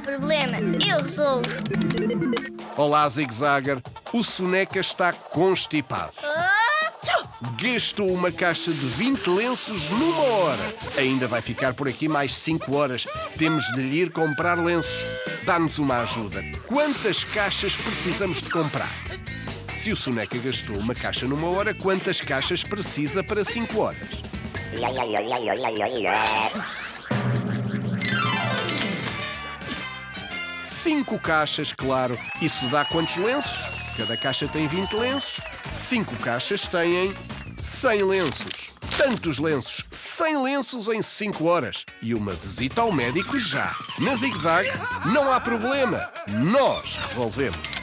problema, eu resolvo. Olá, Zig Zagger. O Soneca está constipado. Gastou uma caixa de 20 lenços numa hora. Ainda vai ficar por aqui mais 5 horas. Temos de lhe ir comprar lenços. Dá-nos uma ajuda. Quantas caixas precisamos de comprar? Se o Soneca gastou uma caixa numa hora, quantas caixas precisa para 5 horas? Cinco caixas, claro. Isso dá quantos lenços? Cada caixa tem 20 lenços. Cinco caixas têm 100 lenços. Tantos lenços, 100 lenços em 5 horas. E uma visita ao médico já. Na Zig Zag, não há problema. Nós resolvemos.